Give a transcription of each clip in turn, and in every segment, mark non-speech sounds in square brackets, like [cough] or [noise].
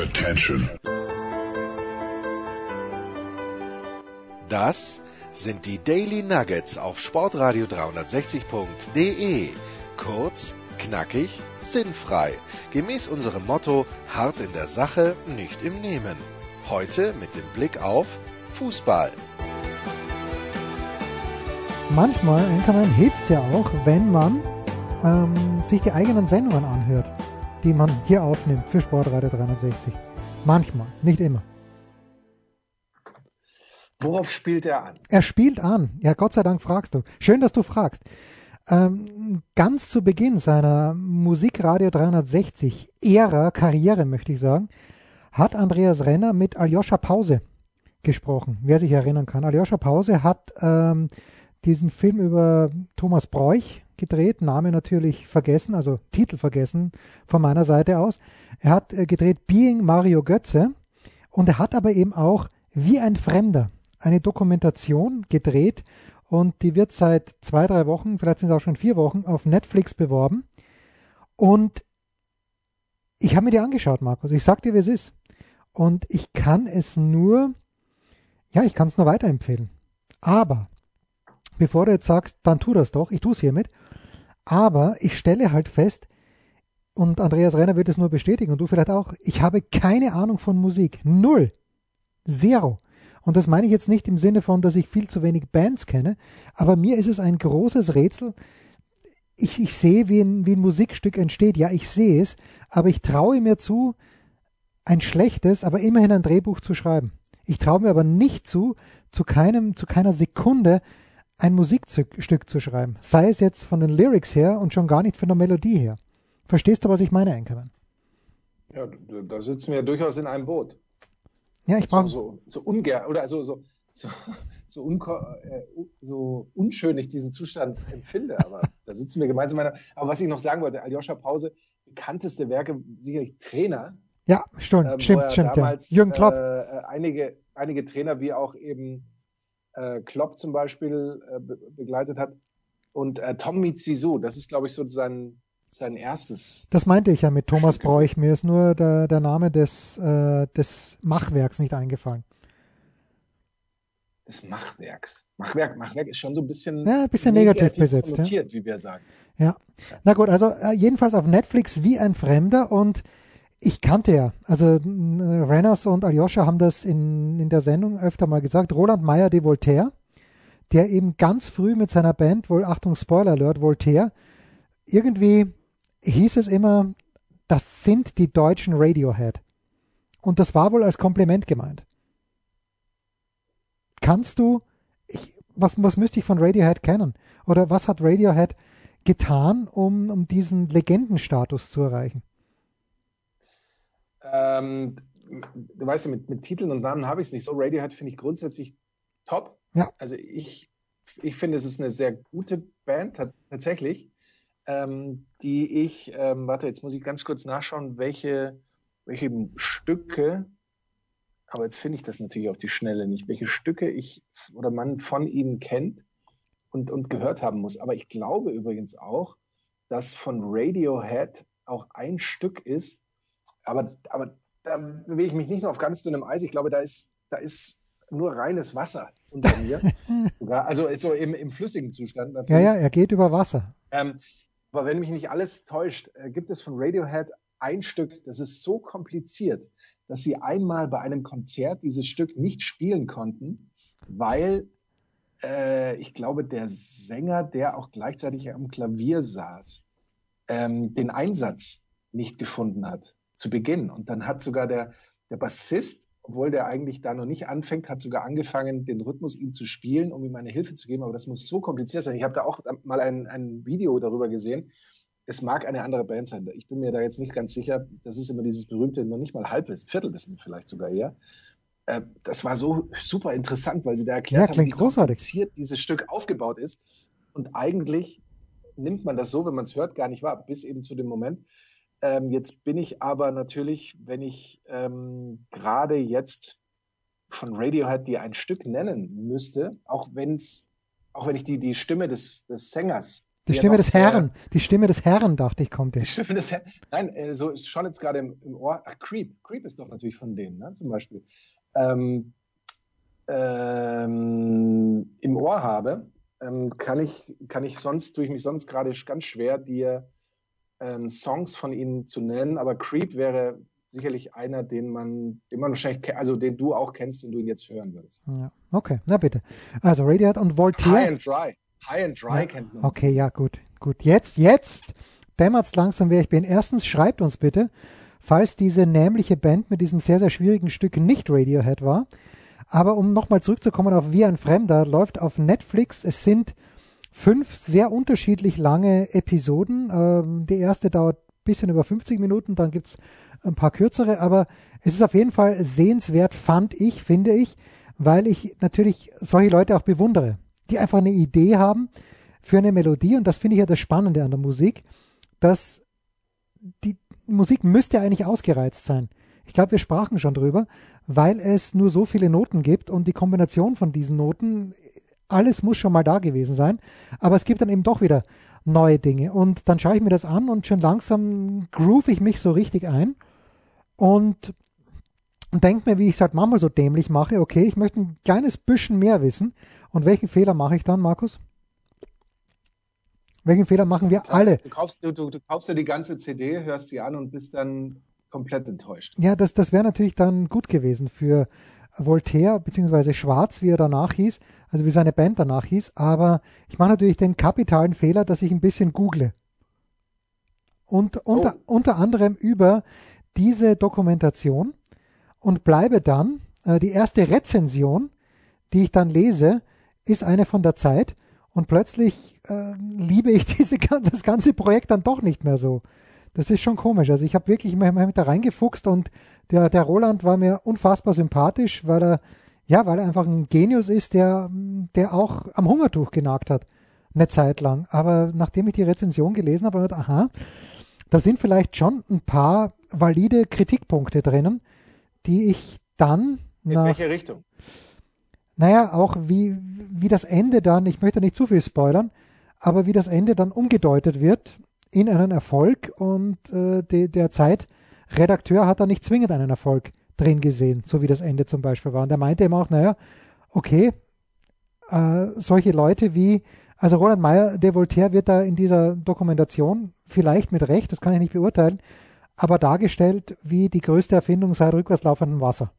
Attention. Das sind die Daily Nuggets auf Sportradio 360.de. Kurz, knackig, sinnfrei. Gemäß unserem Motto: hart in der Sache, nicht im Nehmen. Heute mit dem Blick auf Fußball. Manchmal, Enkermann, hilft es ja auch, wenn man ähm, sich die eigenen Sendungen anhört, die man hier aufnimmt für Sportradio 360. Manchmal, nicht immer. Worauf spielt er an? Er spielt an. Ja, Gott sei Dank fragst du. Schön, dass du fragst. Ähm, ganz zu Beginn seiner Musikradio 360 Ära, Karriere möchte ich sagen, hat Andreas Renner mit Aljoscha Pause gesprochen, wer sich erinnern kann. Aljoscha Pause hat ähm, diesen Film über Thomas Bräuch gedreht, Name natürlich vergessen, also Titel vergessen von meiner Seite aus. Er hat äh, gedreht Being Mario Götze und er hat aber eben auch Wie ein Fremder eine Dokumentation gedreht und die wird seit zwei, drei Wochen, vielleicht sind es auch schon vier Wochen, auf Netflix beworben. Und ich habe mir die angeschaut, Markus. Ich sag dir, wie es ist. Und ich kann es nur, ja, ich kann es nur weiterempfehlen. Aber, bevor du jetzt sagst, dann tu das doch, ich tue es hiermit. Aber ich stelle halt fest, und Andreas Renner wird es nur bestätigen und du vielleicht auch, ich habe keine Ahnung von Musik. Null. Zero. Und das meine ich jetzt nicht im Sinne von, dass ich viel zu wenig Bands kenne, aber mir ist es ein großes Rätsel. Ich, ich sehe, wie ein, wie ein Musikstück entsteht. Ja, ich sehe es, aber ich traue mir zu, ein schlechtes, aber immerhin ein Drehbuch zu schreiben. Ich traue mir aber nicht zu, zu keinem, zu keiner Sekunde ein Musikstück zu schreiben. Sei es jetzt von den Lyrics her und schon gar nicht von der Melodie her. Verstehst du, was ich meine, Enkermann? Ja, da sitzen wir durchaus in einem Boot. Ja, ich brauche. So, so, so ungern oder so, so, so, so, äh, so unschön ich diesen Zustand empfinde, aber [laughs] da sitzen wir gemeinsam. Meiner, aber was ich noch sagen wollte, Aljoscha Pause, bekannteste Werke, sicherlich Trainer. Ja, stimmt, ähm, stimmt, stimmt. Damals, ja. Jürgen Klopp. Äh, äh, einige, einige Trainer, wie auch eben äh, Klopp zum Beispiel, äh, be begleitet hat. Und äh, Tom Mitsizou, das ist, glaube ich, so sein, sein erstes. Das meinte ich ja mit Thomas Stück. Bräuch. Mir ist nur der, der Name des, äh, des Machwerks nicht eingefallen. Des Machwerks. Machwerk, Machwerk ist schon so ein bisschen, ja, ein bisschen negativ, negativ besetzt. Notiert, ja. wie wir sagen. Ja. Na gut, also äh, jedenfalls auf Netflix wie ein Fremder und ich kannte ja, also Renners und Aljoscha haben das in, in der Sendung öfter mal gesagt. Roland Meyer de Voltaire, der eben ganz früh mit seiner Band, wohl Achtung, Spoiler Alert, Voltaire, irgendwie hieß es immer, das sind die deutschen Radiohead. Und das war wohl als Kompliment gemeint. Kannst du, ich, was, was müsste ich von Radiohead kennen? Oder was hat Radiohead getan, um, um diesen Legendenstatus zu erreichen? Ähm, du weißt ja, mit, mit Titeln und Namen habe ich es nicht so. Radiohead finde ich grundsätzlich top. Ja. Also ich, ich finde, es ist eine sehr gute Band, tatsächlich ähm, die ich, ähm, warte, jetzt muss ich ganz kurz nachschauen, welche, welche Stücke, aber jetzt finde ich das natürlich auf die Schnelle nicht, welche Stücke ich oder man von ihnen kennt und, und gehört haben muss. Aber ich glaube übrigens auch, dass von Radiohead auch ein Stück ist, aber, aber da bewege ich mich nicht nur auf ganz dünnem Eis, ich glaube, da ist, da ist nur reines Wasser unter mir. [laughs] also so im, im flüssigen Zustand natürlich. Ja, ja, er geht über Wasser. Ähm, aber wenn mich nicht alles täuscht, äh, gibt es von Radiohead ein Stück, das ist so kompliziert, dass sie einmal bei einem Konzert dieses Stück nicht spielen konnten, weil äh, ich glaube, der Sänger, der auch gleichzeitig am Klavier saß, ähm, den Einsatz nicht gefunden hat zu Beginn. Und dann hat sogar der, der Bassist obwohl der eigentlich da noch nicht anfängt, hat sogar angefangen, den Rhythmus ihm zu spielen, um ihm eine Hilfe zu geben. Aber das muss so kompliziert sein. Ich habe da auch mal ein, ein Video darüber gesehen. Es mag eine andere Band sein. Ich bin mir da jetzt nicht ganz sicher. Das ist immer dieses berühmte, noch nicht mal halbes, Viertelwissen vielleicht sogar eher. Äh, das war so super interessant, weil sie da erklärt ja, haben, wie kompliziert dieses Stück aufgebaut ist. Und eigentlich nimmt man das so, wenn man es hört, gar nicht wahr, bis eben zu dem Moment, ähm, jetzt bin ich aber natürlich, wenn ich ähm, gerade jetzt von Radiohead dir ein Stück nennen müsste, auch wenn's, auch wenn ich die, die Stimme des, des Sängers Die Stimme des Herrn, die Stimme des Herrn, dachte ich, kommt jetzt. Die Stimme des Herrn. Nein, äh, so ist schon jetzt gerade im, im, Ohr. Ach, Creep. Creep ist doch natürlich von denen, ne? zum Beispiel. Ähm, ähm, Im Ohr habe, ähm, kann, ich, kann ich sonst, tue ich mich sonst gerade ganz schwer, dir ähm, Songs von ihnen zu nennen, aber Creep wäre sicherlich einer, den man, den man wahrscheinlich, also den du auch kennst und du ihn jetzt hören würdest. Ja, okay, na bitte. Also Radiohead und Voltaire. High and Dry. High and Dry ja, kennt man. Okay, ja, gut, gut. Jetzt, jetzt dämmert's langsam, wer ich bin. Erstens schreibt uns bitte, falls diese nämliche Band mit diesem sehr, sehr schwierigen Stück nicht Radiohead war. Aber um nochmal zurückzukommen auf Wie ein Fremder, läuft auf Netflix. Es sind fünf sehr unterschiedlich lange Episoden. Ähm, die erste dauert ein bisschen über 50 Minuten, dann gibt's ein paar kürzere, aber es ist auf jeden Fall sehenswert, fand ich, finde ich, weil ich natürlich solche Leute auch bewundere, die einfach eine Idee haben für eine Melodie und das finde ich ja das Spannende an der Musik, dass die Musik müsste eigentlich ausgereizt sein. Ich glaube, wir sprachen schon drüber, weil es nur so viele Noten gibt und die Kombination von diesen Noten, alles muss schon mal da gewesen sein, aber es gibt dann eben doch wieder neue Dinge und dann schaue ich mir das an und schon langsam groove ich mich so richtig ein und denke mir, wie ich es halt manchmal so dämlich mache, okay, ich möchte ein kleines bisschen mehr wissen. Und welchen Fehler mache ich dann, Markus? Welchen Fehler machen wir Klar, alle? Du kaufst, du, du, du kaufst ja die ganze CD, hörst sie an und bist dann komplett enttäuscht. Ja, das, das wäre natürlich dann gut gewesen für Voltaire, beziehungsweise Schwarz, wie er danach hieß, also wie seine Band danach hieß. Aber ich mache natürlich den kapitalen Fehler, dass ich ein bisschen google. Und unter, oh. unter anderem über diese Dokumentation und bleibe dann, äh, die erste Rezension, die ich dann lese, ist eine von der Zeit und plötzlich äh, liebe ich [laughs] diese, das ganze Projekt dann doch nicht mehr so. Das ist schon komisch. Also ich habe wirklich mal mit da reingefuchst und der, der Roland war mir unfassbar sympathisch, weil er, ja, weil er einfach ein Genius ist, der, der auch am Hungertuch genagt hat. Eine Zeit lang. Aber nachdem ich die Rezension gelesen habe, habe ich gedacht, aha, da sind vielleicht schon ein paar valide Kritikpunkte drinnen, die ich dann. In nach, welche Richtung? Naja, auch wie, wie das Ende dann, ich möchte nicht zu viel spoilern, aber wie das Ende dann umgedeutet wird in einen Erfolg und äh, de, der Zeitredakteur hat da nicht zwingend einen Erfolg drin gesehen, so wie das Ende zum Beispiel war. Und er meinte eben auch, naja, okay, äh, solche Leute wie, also Roland Meyer de Voltaire wird da in dieser Dokumentation vielleicht mit Recht, das kann ich nicht beurteilen, aber dargestellt, wie die größte Erfindung sei rückwärts laufendem Wasser.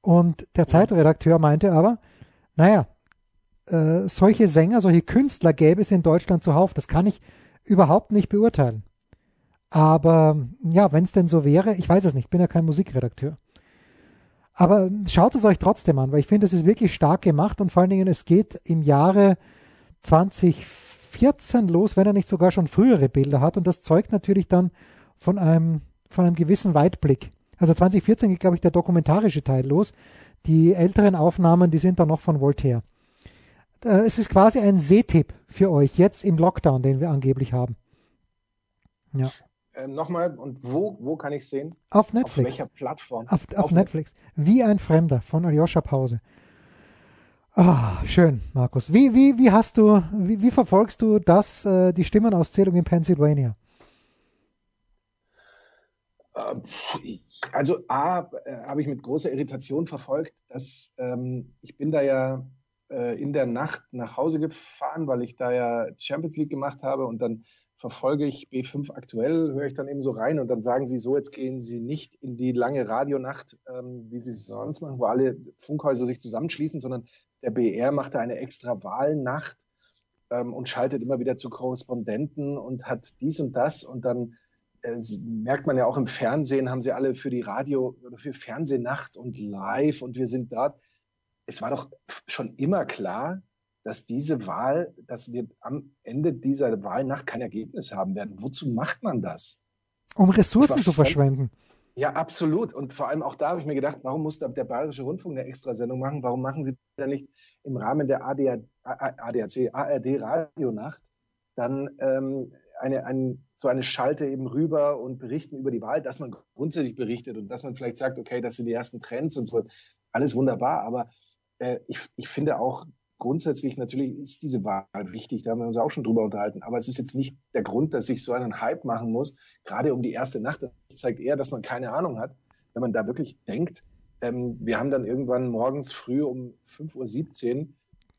Und der Zeitredakteur meinte aber, naja, äh, solche Sänger, solche Künstler gäbe es in Deutschland zuhauf. Das kann ich überhaupt nicht beurteilen. Aber ja, wenn es denn so wäre, ich weiß es nicht, bin ja kein Musikredakteur. Aber schaut es euch trotzdem an, weil ich finde, es ist wirklich stark gemacht und vor allen Dingen, es geht im Jahre 2014 los, wenn er nicht sogar schon frühere Bilder hat. Und das zeugt natürlich dann von einem, von einem gewissen Weitblick. Also 2014 geht, glaube ich, der dokumentarische Teil los. Die älteren Aufnahmen, die sind dann noch von Voltaire. Äh, es ist quasi ein Sehtipp für euch jetzt im Lockdown, den wir angeblich haben. Ja. Äh, Nochmal, und wo, wo kann ich sehen? Auf Netflix. Auf welcher Plattform? Auf, auf, auf Netflix. Wie ein Fremder von Aljoscha Pause. Ah, schön, Markus. Wie, wie, wie hast du, wie, wie verfolgst du das, äh, die Stimmenauszählung in Pennsylvania? Ähm, also A, äh, habe ich mit großer Irritation verfolgt, dass ähm, ich bin da ja äh, in der Nacht nach Hause gefahren, weil ich da ja Champions League gemacht habe und dann verfolge ich B5 aktuell, höre ich dann eben so rein und dann sagen sie so, jetzt gehen sie nicht in die lange Radionacht, ähm, wie sie es sonst machen, wo alle Funkhäuser sich zusammenschließen, sondern der BR macht da eine extra Wahlnacht ähm, und schaltet immer wieder zu Korrespondenten und hat dies und das und dann äh, merkt man ja auch im Fernsehen, haben sie alle für die Radio oder für Fernsehnacht und live und wir sind dort. Es war doch schon immer klar, dass diese Wahl, dass wir am Ende dieser Wahlnacht kein Ergebnis haben werden. Wozu macht man das? Um Ressourcen zu verschwenden. Ja, absolut. Und vor allem auch da habe ich mir gedacht, warum muss der Bayerische Rundfunk eine Extrasendung machen? Warum machen sie da nicht im Rahmen der ADAC, ARD Radionacht dann ähm, eine, ein, so eine Schalte eben rüber und berichten über die Wahl, dass man grundsätzlich berichtet und dass man vielleicht sagt, okay, das sind die ersten Trends und so. Alles wunderbar, aber äh, ich, ich finde auch, grundsätzlich natürlich ist diese Wahl wichtig, da haben wir uns auch schon drüber unterhalten, aber es ist jetzt nicht der Grund, dass ich so einen Hype machen muss, gerade um die erste Nacht. Das zeigt eher, dass man keine Ahnung hat, wenn man da wirklich denkt, ähm, wir haben dann irgendwann morgens früh um 5.17 Uhr,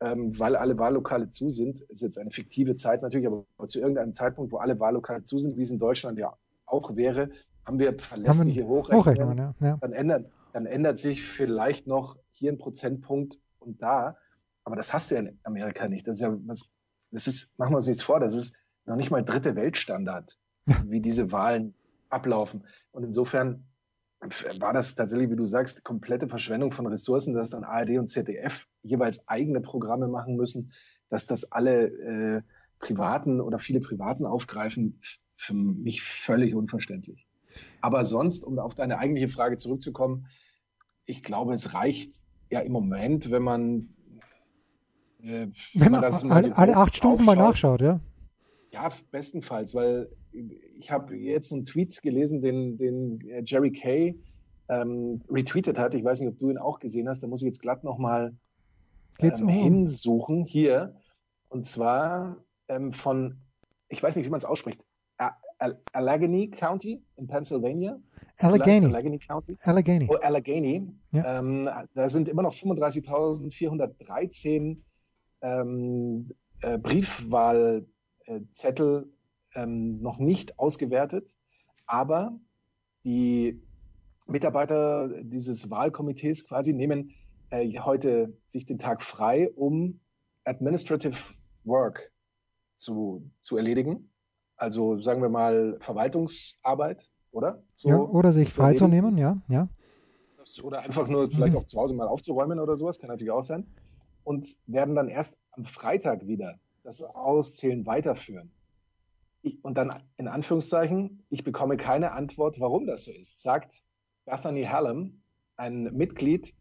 ähm, weil alle Wahllokale zu sind, ist jetzt eine fiktive Zeit natürlich, aber zu irgendeinem Zeitpunkt, wo alle Wahllokale zu sind, wie es in Deutschland ja auch wäre, haben wir verlässliche Hochrechnungen. Ja, ja. Dann, ändert, dann ändert sich vielleicht noch hier ein Prozentpunkt und da. Aber das hast du ja in Amerika nicht. Das ist ja was, das ist, machen wir uns nichts vor, das ist noch nicht mal dritte Weltstandard, [laughs] wie diese Wahlen ablaufen. Und insofern war das tatsächlich, wie du sagst, komplette Verschwendung von Ressourcen, dass dann ARD und ZDF jeweils eigene Programme machen müssen, dass das alle äh, Privaten oder viele Privaten aufgreifen, für mich völlig unverständlich. Aber sonst, um auf deine eigentliche Frage zurückzukommen, ich glaube, es reicht ja im Moment, wenn man, äh, wenn, wenn man das alle, so alle acht Stunden mal nachschaut, ja. Ja, bestenfalls, weil ich habe jetzt einen Tweet gelesen, den, den äh, Jerry Kay ähm, retweetet hat. Ich weiß nicht, ob du ihn auch gesehen hast. Da muss ich jetzt glatt nochmal ähm, hinsuchen hier. Und zwar ähm, von, ich weiß nicht, wie man es ausspricht, Allegheny County in Pennsylvania. Allegheny. Allegheny County. Allegheny. Oh, Allegheny. Ja. Ähm, da sind immer noch 35.413 ähm, äh, Briefwahlzettel ähm, noch nicht ausgewertet, aber die Mitarbeiter dieses Wahlkomitees quasi nehmen äh, heute sich den Tag frei, um Administrative Work zu, zu erledigen. Also sagen wir mal Verwaltungsarbeit, oder? So, ja, oder sich freizunehmen, ja, ja. Oder einfach nur vielleicht mhm. auch zu Hause mal aufzuräumen oder sowas, kann natürlich auch sein. Und werden dann erst am Freitag wieder das Auszählen weiterführen. Ich, und dann in Anführungszeichen, ich bekomme keine Antwort, warum das so ist, sagt Bethany Hallam, ein Mitglied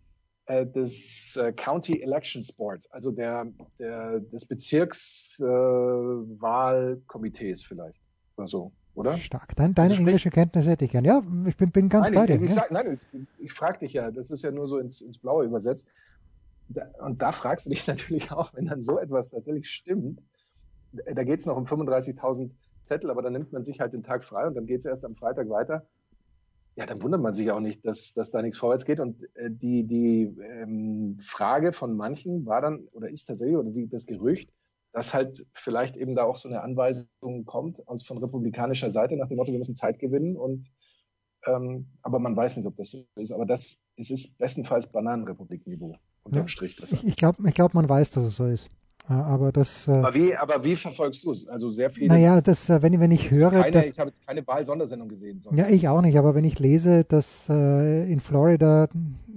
des äh, County Elections Board, also der, der des Bezirkswahlkomitees äh, vielleicht oder so, oder? Stark. Dein, deine also englische Kenntnisse hätte ich gern. Ja, ich bin, bin ganz nein, bei dir. Ich, sag, nein, ich, ich frage dich ja, das ist ja nur so ins, ins Blaue übersetzt. Da, und da fragst du dich [laughs] natürlich auch, wenn dann so etwas tatsächlich stimmt, da geht es noch um 35.000 Zettel, aber dann nimmt man sich halt den Tag frei und dann geht es erst am Freitag weiter. Ja, dann wundert man sich auch nicht, dass, dass da nichts vorwärts geht. Und äh, die, die ähm, Frage von manchen war dann, oder ist tatsächlich, oder die, das Gerücht, dass halt vielleicht eben da auch so eine Anweisung kommt aus von republikanischer Seite nach dem Motto, wir müssen Zeit gewinnen und ähm, aber man weiß nicht, ob das so ist. Aber das es ist bestenfalls Bananenrepublik-Niveau unterm ja. Strich. Ich, ich glaube, ich glaub, man weiß, dass es so ist. Aber das. Äh, aber, wie, aber wie verfolgst du es? Also sehr viele. Naja, das, äh, wenn, wenn ich höre. Keine, dass, ich habe keine Wahl-Sondersendung gesehen. Sonst. Ja, ich auch nicht, aber wenn ich lese, dass äh, in Florida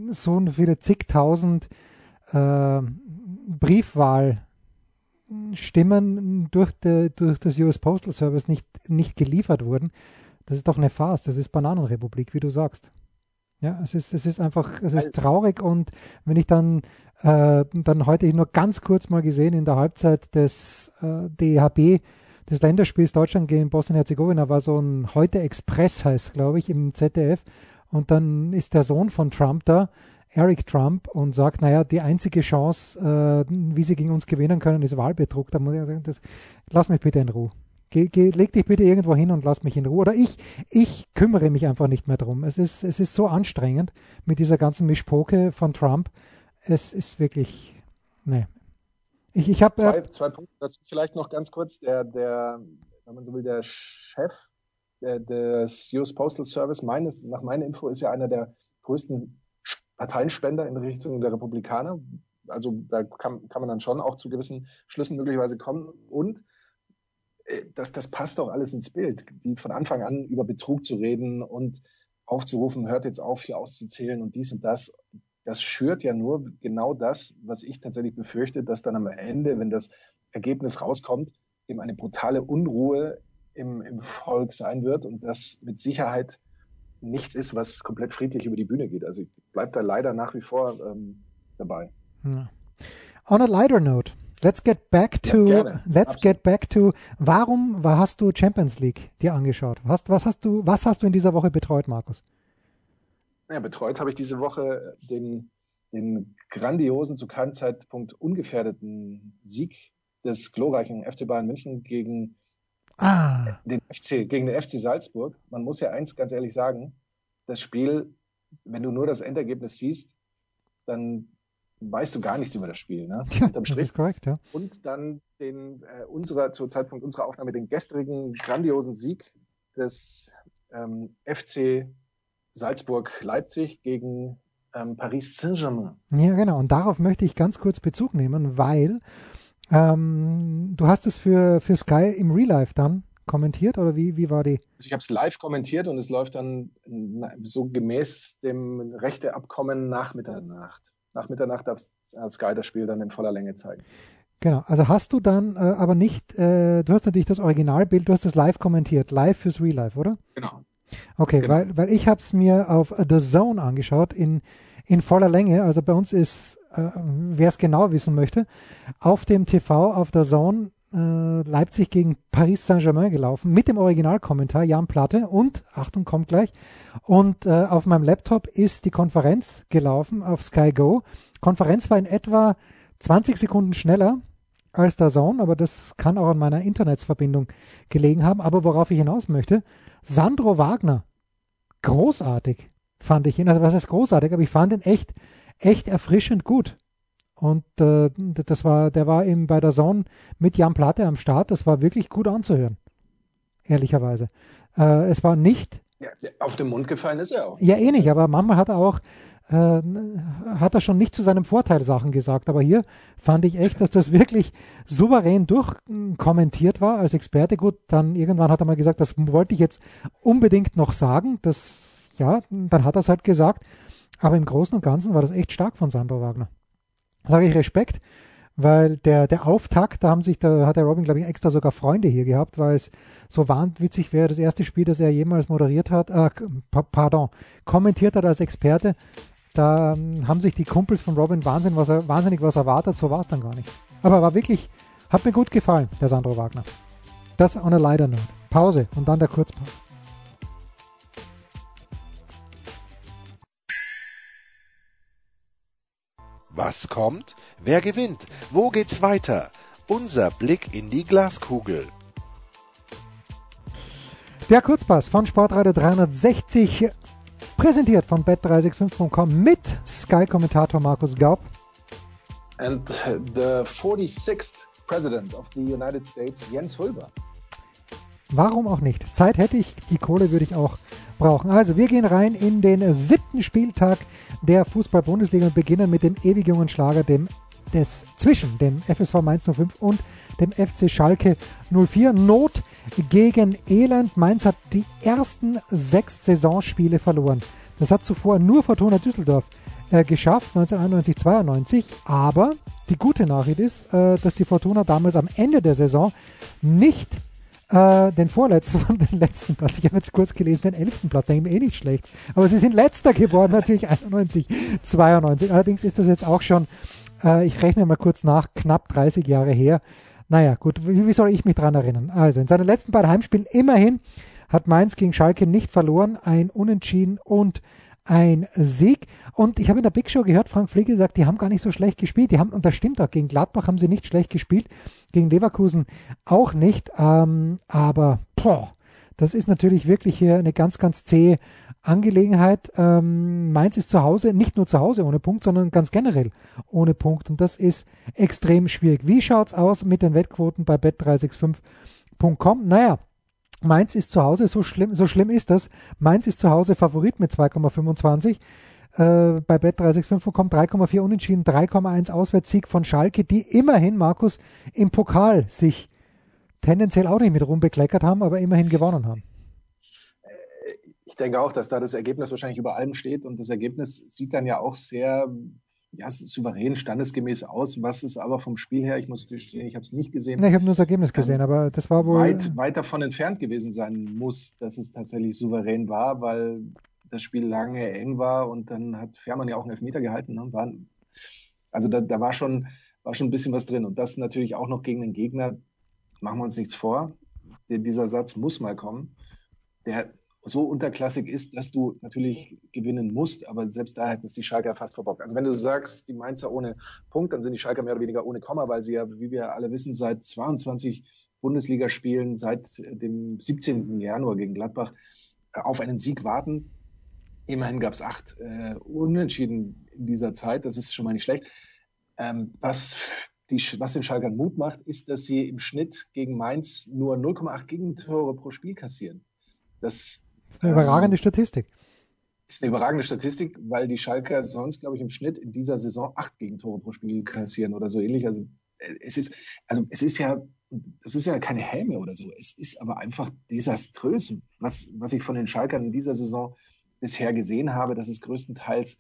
so viele zigtausend äh, Briefwahlstimmen durch, de, durch das US Postal Service nicht, nicht geliefert wurden, das ist doch eine Farce, das ist Bananenrepublik, wie du sagst. Ja, es ist, es ist einfach, es ist traurig und wenn ich dann, äh, dann heute nur ganz kurz mal gesehen in der Halbzeit des äh, DHB, des Länderspiels Deutschland gegen Bosnien-Herzegowina, war so ein Heute Express heißt, glaube ich, im ZDF. Und dann ist der Sohn von Trump da, Eric Trump, und sagt, naja, die einzige Chance, äh, wie sie gegen uns gewinnen können, ist Wahlbetrug. Da muss ich sagen, das, lass mich bitte in Ruhe. Geh, geh, leg dich bitte irgendwo hin und lass mich in Ruhe. Oder ich, ich kümmere mich einfach nicht mehr drum. Es ist, es ist so anstrengend mit dieser ganzen Mischpoke von Trump. Es ist wirklich, nee. Ich, ich zwei, äh, zwei Punkte dazu vielleicht noch ganz kurz. Der, der, wenn man so will, der Chef des US Postal Service, meines, nach meiner Info, ist ja einer der größten Parteienspender in Richtung der Republikaner. Also da kann, kann man dann schon auch zu gewissen Schlüssen möglicherweise kommen. Und das, das passt doch alles ins Bild, die von Anfang an über Betrug zu reden und aufzurufen, hört jetzt auf, hier auszuzählen und dies und das. Das schürt ja nur genau das, was ich tatsächlich befürchte, dass dann am Ende, wenn das Ergebnis rauskommt, eben eine brutale Unruhe im, im Volk sein wird und das mit Sicherheit nichts ist, was komplett friedlich über die Bühne geht. Also ich bleibe da leider nach wie vor ähm, dabei. Ja. On a lighter note, Let's get back to, ja, let's Absolut. get back to, warum hast du Champions League dir angeschaut? Was, was, hast du, was hast du in dieser Woche betreut, Markus? Ja, betreut habe ich diese Woche den den grandiosen, zu keinem Zeitpunkt ungefährdeten Sieg des glorreichen FC Bayern München gegen ah. den FC, gegen den FC Salzburg. Man muss ja eins ganz ehrlich sagen, das Spiel, wenn du nur das Endergebnis siehst, dann weißt du gar nichts über das Spiel. Ne? [laughs] Ja, das ist korrekt, ja. Und dann den, äh, unserer, zu Zeitpunkt unserer Aufnahme den gestrigen grandiosen Sieg des ähm, FC Salzburg-Leipzig gegen ähm, Paris Saint-Germain. Ja, genau. Und darauf möchte ich ganz kurz Bezug nehmen, weil ähm, du hast es für, für Sky im Real Life dann kommentiert oder wie, wie war die? Also ich habe es live kommentiert und es läuft dann so gemäß dem Rechteabkommen nach Mitternacht. Nach Mitternacht darf Sky das Spiel dann in voller Länge zeigen. Genau, also hast du dann äh, aber nicht, äh, du hast natürlich das Originalbild, du hast das live kommentiert, live fürs Real Life, oder? Genau. Okay, genau. weil, weil ich habe es mir auf The Zone angeschaut in, in voller Länge. Also bei uns ist, äh, wer es genau wissen möchte, auf dem TV auf The Zone äh, Leipzig gegen Paris Saint-Germain gelaufen mit dem Originalkommentar Jan Platte und, Achtung, kommt gleich, und äh, auf meinem Laptop ist die Konferenz gelaufen auf Sky Go. Konferenz war in etwa 20 Sekunden schneller als der Zone, aber das kann auch an meiner Internetsverbindung gelegen haben. Aber worauf ich hinaus möchte, Sandro Wagner, großartig fand ich ihn. Also was ist großartig, aber ich fand ihn echt, echt erfrischend gut. Und äh, das war, der war eben bei der Zone mit Jan Platte am Start. Das war wirklich gut anzuhören. Ehrlicherweise. Äh, es war nicht. Ja, auf den Mund gefallen ist er auch. Ja, eh nicht, aber manchmal hat er auch, äh, hat er schon nicht zu seinem Vorteil Sachen gesagt. Aber hier fand ich echt, dass das wirklich souverän durchkommentiert war als Experte. Gut, dann irgendwann hat er mal gesagt, das wollte ich jetzt unbedingt noch sagen. Das, ja, dann hat er es halt gesagt. Aber im Großen und Ganzen war das echt stark von Sandro Wagner sage ich Respekt, weil der, der Auftakt, da haben sich, da hat der Robin, glaube ich, extra sogar Freunde hier gehabt, weil es so wahnwitzig wäre, das erste Spiel, das er jemals moderiert hat, äh, pardon, kommentiert hat als Experte. Da ähm, haben sich die Kumpels von Robin wahnsinnig was, wahnsinnig was erwartet, so war es dann gar nicht. Aber war wirklich, hat mir gut gefallen, der Sandro Wagner. Das on a lighter note. Pause und dann der Kurzpause. Was kommt? Wer gewinnt? Wo geht's weiter? Unser Blick in die Glaskugel. Der Kurzpass von Sportradio 360, präsentiert von bet365.com mit Sky-Kommentator Markus Gaub. And the 46th President of the United States, Jens Hulber. Warum auch nicht? Zeit hätte ich, die Kohle würde ich auch brauchen. Also, wir gehen rein in den siebten Spieltag der Fußball-Bundesliga und beginnen mit dem ewig jungen Schlager, dem des zwischen dem FSV Mainz 05 und dem FC Schalke 04. Not gegen Elend. Mainz hat die ersten sechs Saisonspiele verloren. Das hat zuvor nur Fortuna Düsseldorf äh, geschafft, 1991, 92. Aber die gute Nachricht ist, äh, dass die Fortuna damals am Ende der Saison nicht äh, den vorletzten und den letzten Platz. Ich habe jetzt kurz gelesen, den elften Platz, denke ich eh nicht schlecht. Aber sie sind letzter geworden, natürlich [laughs] 91, 92. Allerdings ist das jetzt auch schon, äh, ich rechne mal kurz nach, knapp 30 Jahre her. Naja, gut, wie, wie soll ich mich dran erinnern? Also, in seinen letzten beiden Heimspielen immerhin hat Mainz gegen Schalke nicht verloren, ein Unentschieden und ein Sieg. Und ich habe in der Big Show gehört, Frank Fliege sagt, die haben gar nicht so schlecht gespielt. Die haben, und das stimmt auch, gegen Gladbach haben sie nicht schlecht gespielt, gegen Leverkusen auch nicht. Ähm, aber boah, das ist natürlich wirklich hier eine ganz, ganz zähe Angelegenheit. Ähm, Mainz ist zu Hause, nicht nur zu Hause ohne Punkt, sondern ganz generell ohne Punkt. Und das ist extrem schwierig. Wie schaut es aus mit den Wettquoten bei bet365.com? Naja, Mainz ist zu Hause, so schlimm, so schlimm ist das. Mainz ist zu Hause Favorit mit 2,25. Äh, bei Bet365 kommt 3,4 unentschieden, 3,1 Auswärtssieg von Schalke, die immerhin, Markus, im Pokal sich tendenziell auch nicht mit rumbekleckert haben, aber immerhin gewonnen haben. Ich denke auch, dass da das Ergebnis wahrscheinlich über allem steht und das Ergebnis sieht dann ja auch sehr ja, souverän, standesgemäß aus. Was ist aber vom Spiel her, ich muss gestehen, ich habe es nicht gesehen. Nee, ich habe nur das Ergebnis gesehen, ähm, aber das war wohl. Weit, weit davon entfernt gewesen sein muss, dass es tatsächlich souverän war, weil das Spiel lange eng war und dann hat Fährmann ja auch einen Elfmeter gehalten. Ne? War, also da, da war, schon, war schon ein bisschen was drin. Und das natürlich auch noch gegen den Gegner, machen wir uns nichts vor. Der, dieser Satz muss mal kommen. Der so unterklassig ist, dass du natürlich gewinnen musst, aber selbst da hätten es die Schalker fast verbockt. Also wenn du sagst, die Mainzer ohne Punkt, dann sind die Schalker mehr oder weniger ohne Komma, weil sie ja, wie wir alle wissen, seit 22 Bundesligaspielen, seit dem 17. Januar gegen Gladbach äh, auf einen Sieg warten. Immerhin gab es acht äh, Unentschieden in dieser Zeit, das ist schon mal nicht schlecht. Ähm, was, die, was den Schalkern Mut macht, ist, dass sie im Schnitt gegen Mainz nur 0,8 Gegentore pro Spiel kassieren. Das das ist eine überragende ähm, Statistik. Ist eine überragende Statistik, weil die Schalker sonst, glaube ich, im Schnitt in dieser Saison acht Gegentore pro Spiel kassieren oder so ähnlich. Also äh, es ist, also es ist ja, das ist ja keine Helme oder so. Es ist aber einfach desaströs, was, was ich von den Schalkern in dieser Saison bisher gesehen habe. Das ist größtenteils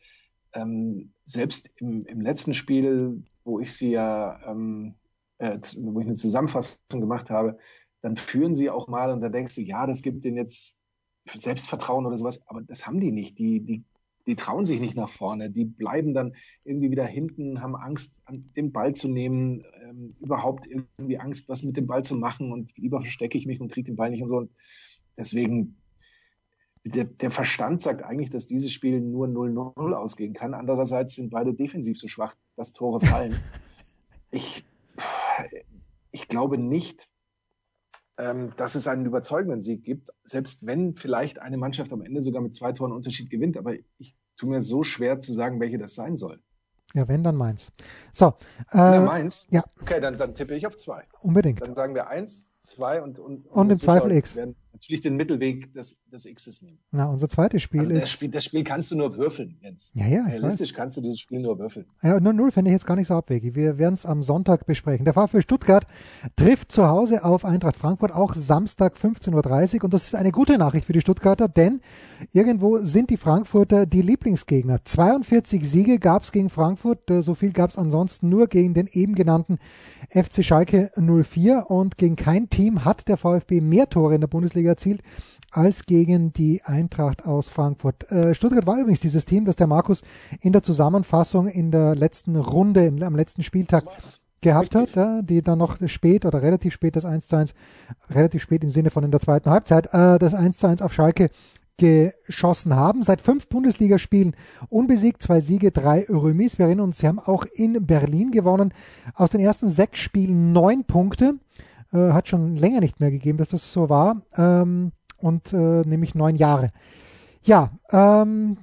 ähm, selbst im, im letzten Spiel, wo ich sie ja, ähm, äh, wo ich eine Zusammenfassung gemacht habe, dann führen sie auch mal und dann denkst du, ja, das gibt denen jetzt Selbstvertrauen oder sowas, aber das haben die nicht. Die, die, die trauen sich nicht nach vorne. Die bleiben dann irgendwie wieder hinten, haben Angst, den Ball zu nehmen, ähm, überhaupt irgendwie Angst, was mit dem Ball zu machen und lieber verstecke ich mich und kriege den Ball nicht und so. Und deswegen, der, der Verstand sagt eigentlich, dass dieses Spiel nur 0-0 ausgehen kann. Andererseits sind beide defensiv so schwach, dass Tore fallen. [laughs] ich, ich glaube nicht, dass es einen überzeugenden Sieg gibt, selbst wenn vielleicht eine Mannschaft am Ende sogar mit zwei Toren Unterschied gewinnt. Aber ich tue mir so schwer zu sagen, welche das sein soll. Ja, wenn, dann meins. So. Äh, ja, meins? Ja. Okay, dann, dann tippe ich auf zwei. Unbedingt. Dann sagen wir eins, zwei und und, und im Zweifel X. Werden natürlich den Mittelweg des, des Xs nehmen. Na, unser zweites Spiel also ist. Das Spiel, das Spiel kannst du nur würfeln, Jens. Ja, ja. Realistisch kannst du dieses Spiel nur würfeln. Ja, 0-0 finde ich jetzt gar nicht so abwegig. Wir werden es am Sonntag besprechen. Der VfB Stuttgart trifft zu Hause auf Eintracht Frankfurt auch Samstag 15.30 Uhr. Und das ist eine gute Nachricht für die Stuttgarter, denn irgendwo sind die Frankfurter die Lieblingsgegner. 42 Siege gab es gegen Frankfurt. Äh, so viel gab es ansonsten nur gegen den eben genannten FC Schalke 04. Und gegen kein Team hat der VfB mehr Tore in der Bundesliga erzielt als gegen die Eintracht aus Frankfurt. Äh, Stuttgart war übrigens dieses Team, das der Markus in der Zusammenfassung in der letzten Runde, am letzten Spieltag gehabt hat, ja, die dann noch spät oder relativ spät das 1 zu 1, relativ spät im Sinne von in der zweiten Halbzeit, äh, das 1 zu 1 auf Schalke geschossen haben. Seit fünf Bundesligaspielen unbesiegt, zwei Siege, drei Remis. Wir erinnern uns, sie haben auch in Berlin gewonnen. Aus den ersten sechs Spielen neun Punkte. Äh, hat schon länger nicht mehr gegeben, dass das so war. Ähm, und äh, nämlich neun Jahre. Ja, ähm,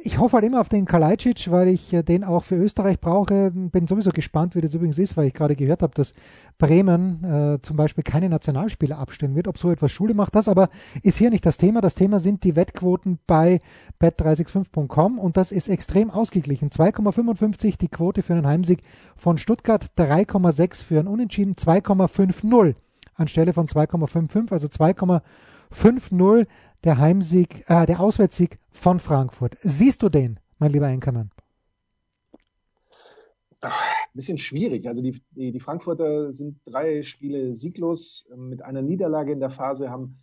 ich hoffe halt immer auf den Kalajdzic, weil ich äh, den auch für Österreich brauche. Bin sowieso gespannt, wie das übrigens ist, weil ich gerade gehört habe, dass Bremen äh, zum Beispiel keine Nationalspieler abstellen wird. Ob so etwas Schule macht, das aber ist hier nicht das Thema. Das Thema sind die Wettquoten bei bet365.com und das ist extrem ausgeglichen. 2,55 die Quote für einen Heimsieg von Stuttgart, 3,6 für einen Unentschieden, 2,50 anstelle von 2,55, also 2,50 der Heimsieg, äh, der Auswärtssieg von Frankfurt. Siehst du den, mein lieber Enkermann? Ein bisschen schwierig. Also die, die, die, Frankfurter sind drei Spiele sieglos ähm, mit einer Niederlage in der Phase, haben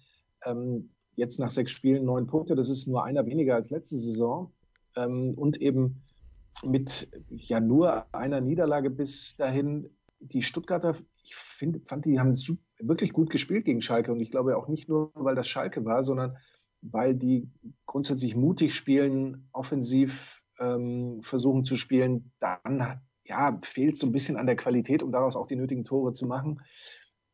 ähm, jetzt nach sechs Spielen neun Punkte. Das ist nur einer weniger als letzte Saison. Ähm, und eben mit ja nur einer Niederlage bis dahin. Die Stuttgarter, ich find, fand, die haben super wirklich gut gespielt gegen Schalke. Und ich glaube auch nicht nur, weil das Schalke war, sondern weil die grundsätzlich mutig spielen, offensiv ähm, versuchen zu spielen. Dann ja, fehlt so ein bisschen an der Qualität, um daraus auch die nötigen Tore zu machen.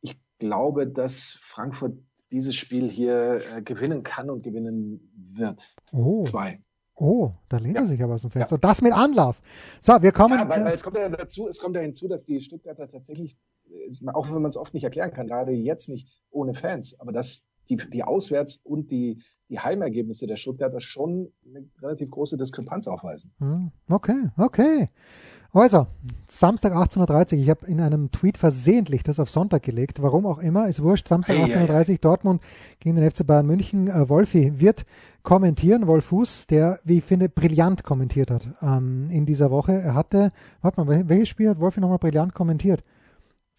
Ich glaube, dass Frankfurt dieses Spiel hier äh, gewinnen kann und gewinnen wird. Oh. Zwei. Oh, da lehnt ja. er sich aber aus dem Fenster. Ja. Das mit Anlauf. So, wir kommen. Ja, weil, weil es kommt ja dazu, es kommt ja hinzu, dass die Stuttgarter tatsächlich auch wenn man es oft nicht erklären kann, gerade jetzt nicht ohne Fans, aber dass die, die Auswärts- und die, die Heimergebnisse der Stuttgarter schon eine relativ große Diskrepanz aufweisen. Hm, okay, okay. Also, Samstag 18.30 Uhr. Ich habe in einem Tweet versehentlich das auf Sonntag gelegt. Warum auch immer, ist wurscht. Samstag 18.30 Uhr Dortmund gegen den FC Bayern München. Äh, Wolfi wird kommentieren. Wolf Fuß, der, wie ich finde, brillant kommentiert hat ähm, in dieser Woche. Er hatte, warte mal, welches Spiel hat Wolfi nochmal brillant kommentiert?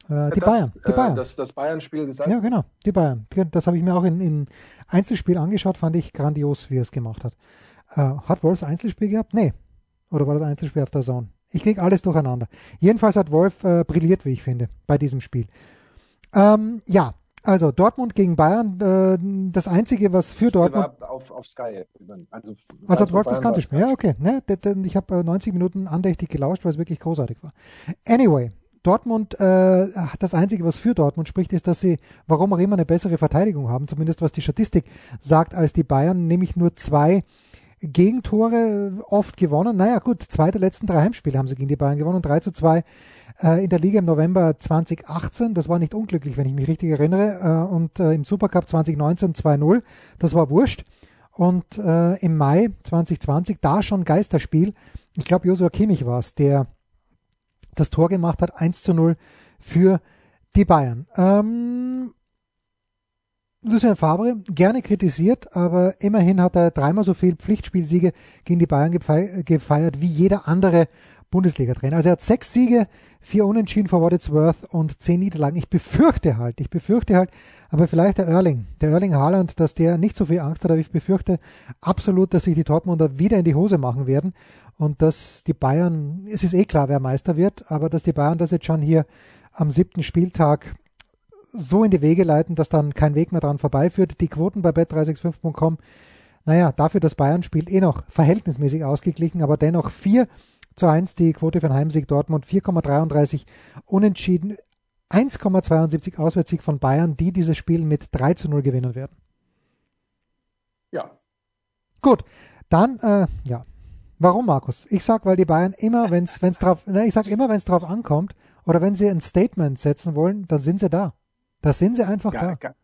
Äh, die das, Bayern. Die äh, Bayern. Das, das Bayern-Spiel gesagt. Ja, genau. Die Bayern. Das habe ich mir auch in, in Einzelspiel angeschaut, fand ich grandios, wie er es gemacht hat. Äh, hat Wolf Einzelspiel gehabt? Nee. Oder war das Einzelspiel auf der Zone? Ich kriege alles durcheinander. Jedenfalls hat Wolf äh, brilliert, wie ich finde, bei diesem Spiel. Ähm, ja, Also Dortmund gegen Bayern, äh, das Einzige, was für Dortmund... Auf, auf Sky. Also, also hat Wolf das ganze Spiel. Ja, okay. Ne, ich habe äh, 90 Minuten andächtig gelauscht, weil es wirklich großartig war. Anyway, Dortmund, äh, das Einzige, was für Dortmund spricht, ist, dass sie, warum auch immer, eine bessere Verteidigung haben, zumindest was die Statistik sagt, als die Bayern, nämlich nur zwei Gegentore oft gewonnen. Naja, gut, zwei der letzten drei Heimspiele haben sie gegen die Bayern gewonnen, 3 zu 2 äh, in der Liga im November 2018. Das war nicht unglücklich, wenn ich mich richtig erinnere. Äh, und äh, im Supercup 2019 2-0. Das war wurscht. Und äh, im Mai 2020 da schon Geisterspiel. Ich glaube, Josua Kimmich war es, der das Tor gemacht hat, 1 zu 0 für die Bayern. Ähm, Lucien Favre, gerne kritisiert, aber immerhin hat er dreimal so viel Pflichtspielsiege gegen die Bayern gefeiert wie jeder andere Bundesliga-Trainer. Also er hat sechs Siege, vier Unentschieden vor What It's Worth und zehn Niederlagen. Ich befürchte halt, ich befürchte halt, aber vielleicht der Erling, der Erling Haaland, dass der nicht so viel Angst hat, aber ich befürchte absolut, dass sich die Dortmunder wieder in die Hose machen werden und dass die Bayern, es ist eh klar, wer Meister wird, aber dass die Bayern das jetzt schon hier am siebten Spieltag so in die Wege leiten, dass dann kein Weg mehr dran vorbeiführt. Die Quoten bei bet365.com, naja, dafür, dass Bayern spielt, eh noch verhältnismäßig ausgeglichen, aber dennoch 4 zu 1 die Quote für einen Heimsieg Dortmund, 4,33 unentschieden, 1,72 Auswärtssieg von Bayern, die dieses Spiel mit 3 zu 0 gewinnen werden. Ja. Gut, dann, äh, ja. Warum, Markus? Ich sag, weil die Bayern immer, wenn es drauf, ich sag immer, wenn es drauf ankommt, oder wenn sie ein Statement setzen wollen, dann sind sie da. Da sind sie einfach ja, da.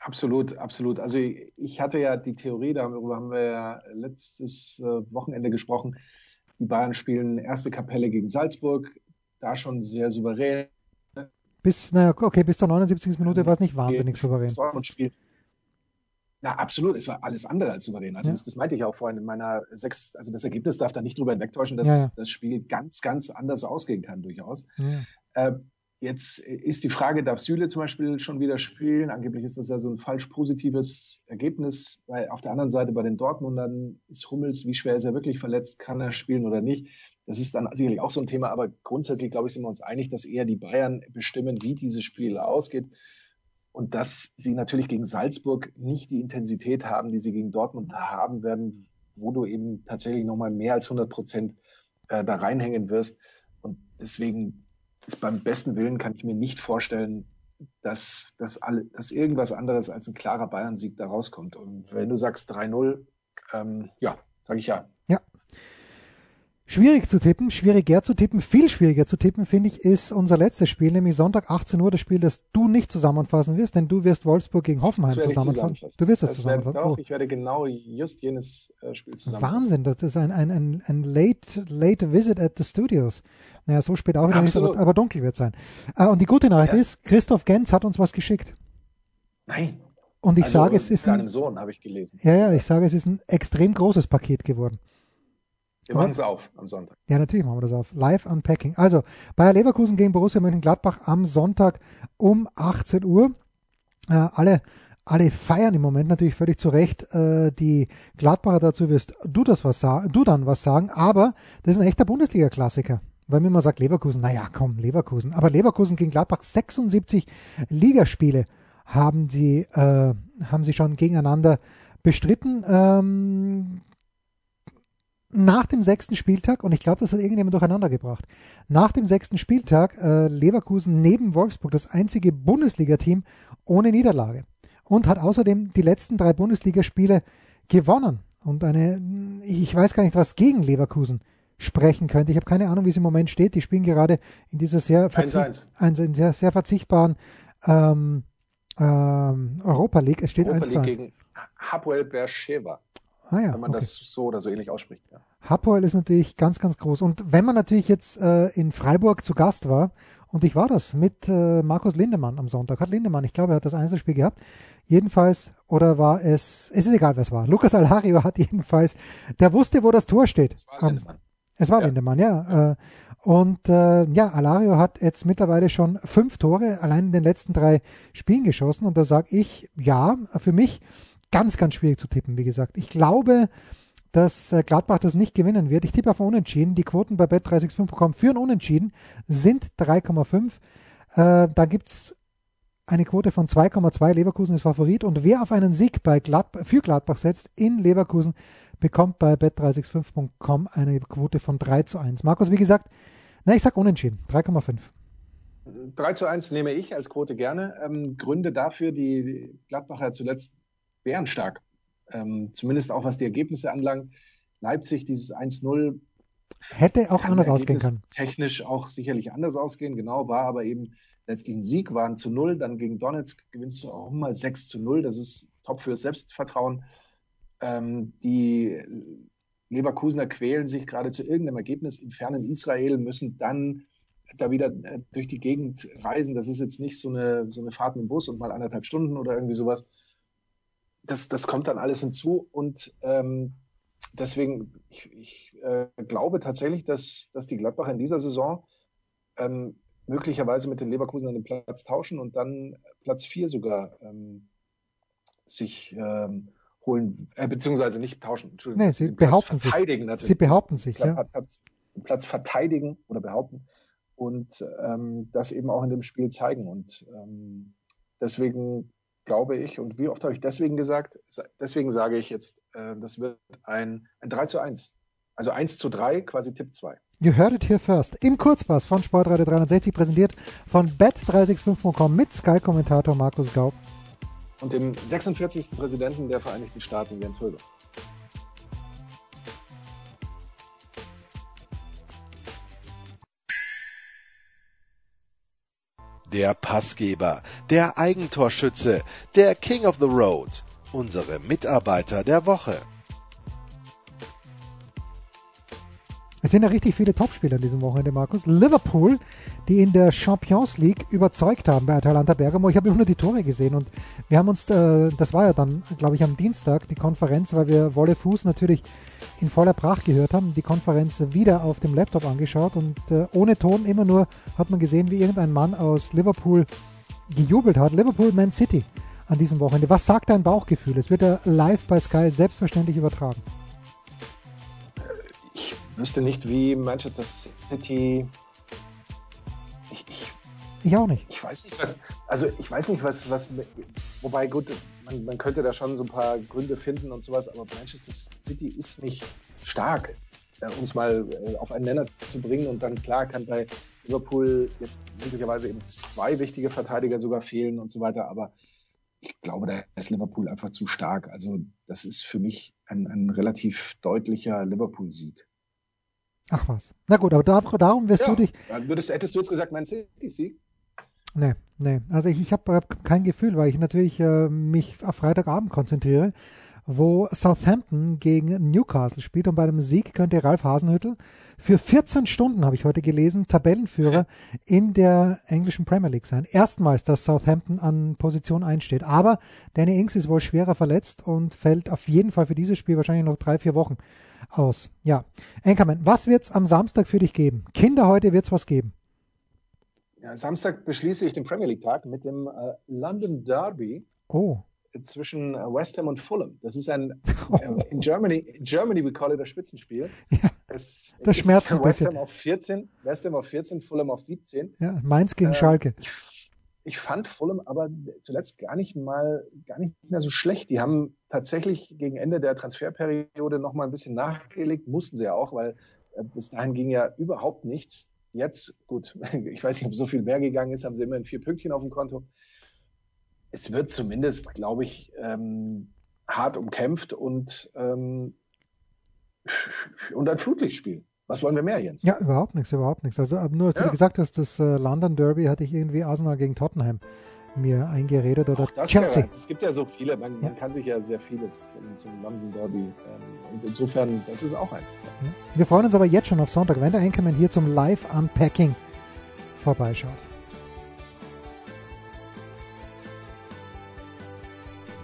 Absolut, absolut. Also ich hatte ja die Theorie, darüber haben wir ja letztes äh, Wochenende gesprochen. Die Bayern spielen erste Kapelle gegen Salzburg, da schon sehr souverän. Bis, naja, okay, bis zur 79. Minute war es nicht wahnsinnig souverän. Spiel. Na, absolut. Es war alles andere als souverän. Also, ja. das, das, meinte ich auch vorhin in meiner sechs, also das Ergebnis darf da nicht drüber hinwegtäuschen, dass ja, ja. das Spiel ganz, ganz anders ausgehen kann, durchaus. Äh, Jetzt ist die Frage, darf Süle zum Beispiel schon wieder spielen? Angeblich ist das ja so ein falsch positives Ergebnis. Weil auf der anderen Seite bei den Dortmundern ist Hummels, wie schwer ist er wirklich verletzt? Kann er spielen oder nicht? Das ist dann sicherlich auch so ein Thema. Aber grundsätzlich, glaube ich, sind wir uns einig, dass eher die Bayern bestimmen, wie dieses Spiel ausgeht. Und dass sie natürlich gegen Salzburg nicht die Intensität haben, die sie gegen Dortmund haben werden, wo du eben tatsächlich nochmal mehr als 100 Prozent äh, da reinhängen wirst. Und deswegen ist beim besten Willen kann ich mir nicht vorstellen, dass, dass, alle, dass irgendwas anderes als ein klarer Bayern-Sieg da rauskommt. Und wenn du sagst 3-0, ähm, ja, sage ich ja. Schwierig zu tippen, schwieriger zu tippen, viel schwieriger zu tippen, finde ich, ist unser letztes Spiel, nämlich Sonntag 18 Uhr, das Spiel, das du nicht zusammenfassen wirst, denn du wirst Wolfsburg gegen Hoffenheim zusammenfassen. Du wirst es zusammenfassen. Werde, doch, oh. Ich werde genau just jenes äh, Spiel zusammenfassen. Wahnsinn, das ist ein, ein, ein, ein late, late visit at the studios. Naja, so spät auch wieder nicht, aber, aber dunkel wird sein. Äh, und die gute Nachricht ja. ist, Christoph Gens hat uns was geschickt. Nein. Und ich also, sage, es ist ein, Sohn habe ich gelesen. Ja, ja, ich sage, es ist ein extrem großes Paket geworden. Wir machen es auf am Sonntag. Ja, natürlich machen wir das auf. Live Unpacking. Also, Bayer Leverkusen gegen Borussia Mönchengladbach am Sonntag um 18 Uhr. Äh, alle, alle feiern im Moment natürlich völlig zu Recht äh, die Gladbacher. Dazu wirst du das was sagen, du dann was sagen. Aber das ist ein echter Bundesliga-Klassiker. Weil mir immer sagt Leverkusen, naja, komm, Leverkusen. Aber Leverkusen gegen Gladbach 76 Ligaspiele haben sie, äh, haben sie schon gegeneinander bestritten. Ähm, nach dem sechsten Spieltag, und ich glaube, das hat irgendjemand durcheinander gebracht, nach dem sechsten Spieltag äh, Leverkusen neben Wolfsburg das einzige Bundesliga-Team ohne Niederlage und hat außerdem die letzten drei Bundesligaspiele gewonnen. Und eine, ich weiß gar nicht, was gegen Leverkusen sprechen könnte. Ich habe keine Ahnung, wie es im Moment steht. Die spielen gerade in dieser sehr, verzi 1 -1. sehr, sehr verzichtbaren ähm, ähm, Europa League. Es steht Europa 1 League gegen Hapoel Beersheba. Ah ja, wenn man okay. das so oder so ähnlich ausspricht. Ja. Hapoel ist natürlich ganz, ganz groß. Und wenn man natürlich jetzt äh, in Freiburg zu Gast war, und ich war das mit äh, Markus Lindemann am Sonntag, hat Lindemann, ich glaube, er hat das Einzelspiel gehabt. Jedenfalls, oder war es, es ist egal, wer es war. Lukas Alario hat [laughs] jedenfalls, der wusste, wo das Tor steht. Es war Lindemann. Um, es war ja. Lindemann, ja. Äh, und äh, ja, Alario hat jetzt mittlerweile schon fünf Tore allein in den letzten drei Spielen geschossen. Und da sage ich, ja, für mich ganz, ganz schwierig zu tippen, wie gesagt. Ich glaube, dass äh, Gladbach das nicht gewinnen wird. Ich tippe auf Unentschieden. Die Quoten bei Bet365 bekommen für ein Unentschieden sind 3,5. Äh, da gibt es eine Quote von 2,2. Leverkusen ist Favorit. Und wer auf einen Sieg bei Gladbach, für Gladbach setzt in Leverkusen, bekommt bei bet365.com eine Quote von 3 zu 1. Markus, wie gesagt, na, ich sag unentschieden. 3,5. 3 zu 1 nehme ich als Quote gerne. Ähm, Gründe dafür, die Gladbacher zuletzt bärenstark. Ähm, zumindest auch was die Ergebnisse anlangt. Leipzig, dieses 1-0. Hätte auch anders ausgehen können. Technisch auch sicherlich anders ausgehen, genau, war aber eben letztlich ein Sieg, waren zu 0. Dann gegen Donetsk gewinnst du auch mal 6 zu 0. Das ist top fürs Selbstvertrauen. Ähm, die Leverkusener quälen sich gerade zu irgendeinem Ergebnis im fernen Israel, müssen dann da wieder äh, durch die Gegend reisen. Das ist jetzt nicht so eine, so eine Fahrt mit dem Bus und mal anderthalb Stunden oder irgendwie sowas. Das, das kommt dann alles hinzu und ähm, deswegen, ich, ich äh, glaube tatsächlich, dass, dass die Gladbacher in dieser Saison ähm, möglicherweise mit den Leverkusen den Platz tauschen und dann Platz 4 sogar ähm, sich ähm, holen, äh, beziehungsweise nicht tauschen, Entschuldigung. Nee, sie behaupten sich. Natürlich. Sie behaupten sich, Platz, ja. Platz, Platz verteidigen oder behaupten und ähm, das eben auch in dem Spiel zeigen. Und ähm, deswegen glaube ich, und wie oft habe ich deswegen gesagt, deswegen sage ich jetzt, äh, das wird ein, ein 3 zu 1. Also 1 zu 3, quasi Tipp 2. You heard it here first. Im Kurzpass von Sportradio 360 präsentiert von bet365.com mit Sky-Kommentator Markus Gaub. Und dem 46. Präsidenten der Vereinigten Staaten, Jens Höber. Der Passgeber, der Eigentorschütze, der King of the Road, unsere Mitarbeiter der Woche. Es sind ja richtig viele Topspieler in diesem Wochenende, Markus. Liverpool, die in der Champions League überzeugt haben bei Atalanta Bergamo. Ich habe immer nur die Tore gesehen und wir haben uns, äh, das war ja dann, glaube ich, am Dienstag die Konferenz, weil wir Wolle Fuß natürlich in voller Pracht gehört haben, die Konferenz wieder auf dem Laptop angeschaut und äh, ohne Ton immer nur hat man gesehen, wie irgendein Mann aus Liverpool gejubelt hat. Liverpool Man City an diesem Wochenende. Was sagt dein Bauchgefühl? Es wird ja live bei Sky selbstverständlich übertragen. Ich wüsste nicht, wie Manchester City. Ich, ich, ich auch nicht. Ich weiß nicht, was. Also ich weiß nicht, was, was wobei gut, man, man, könnte da schon so ein paar Gründe finden und sowas, aber Manchester City ist nicht stark, äh, um es mal äh, auf einen Nenner zu bringen. Und dann klar kann bei Liverpool jetzt möglicherweise eben zwei wichtige Verteidiger sogar fehlen und so weiter, aber ich glaube, da ist Liverpool einfach zu stark. Also das ist für mich ein, ein relativ deutlicher Liverpool-Sieg. Ach was. Na gut, aber darum wirst ja, du dich. Würdest, hättest du jetzt gesagt, mein City-Sieg? Nee, nee. Also ich, ich habe kein Gefühl, weil ich natürlich äh, mich auf Freitagabend konzentriere, wo Southampton gegen Newcastle spielt und bei dem Sieg könnte Ralf Hasenhüttel für 14 Stunden, habe ich heute gelesen, Tabellenführer in der englischen Premier League sein. Erstmals, dass Southampton an Position 1 steht. Aber Danny Ings ist wohl schwerer verletzt und fällt auf jeden Fall für dieses Spiel wahrscheinlich noch drei, vier Wochen aus. Ja. Enkermann, was wird's am Samstag für dich geben? Kinder, heute wird's was geben. Ja, Samstag beschließe ich den Premier League Tag mit dem äh, London Derby. Oh. Zwischen äh, West Ham und Fulham. Das ist ein, [laughs] äh, in Germany, in Germany we call it a Spitzenspiel. Ja, es, das schmerzt ein West Ham auf 14, West Ham auf 14, Fulham auf 17. Ja, Mainz gegen äh, Schalke. Ich, ich fand Fulham aber zuletzt gar nicht mal, gar nicht mehr so schlecht. Die haben tatsächlich gegen Ende der Transferperiode noch mal ein bisschen nachgelegt, mussten sie ja auch, weil äh, bis dahin ging ja überhaupt nichts jetzt, gut, [laughs] ich weiß nicht, ob so viel mehr gegangen ist, haben sie immerhin vier Pünktchen auf dem Konto. Es wird zumindest, glaube ich, ähm, hart umkämpft und, ähm, und ein Flutlichtspiel. Was wollen wir mehr, Jens? Ja, überhaupt nichts, überhaupt nichts. Also nur, als ja. du gesagt hast, das äh, London Derby hatte ich irgendwie Arsenal gegen Tottenham mir eingeredet oder Chelsea. Es gibt ja so viele, man, ja. man, kann sich ja sehr vieles zum, London Derby ähm, und insofern, das ist auch eins. Ja. Wir freuen uns aber jetzt schon auf Sonntag, wenn der Anchorman hier zum Live-Unpacking vorbeischaut.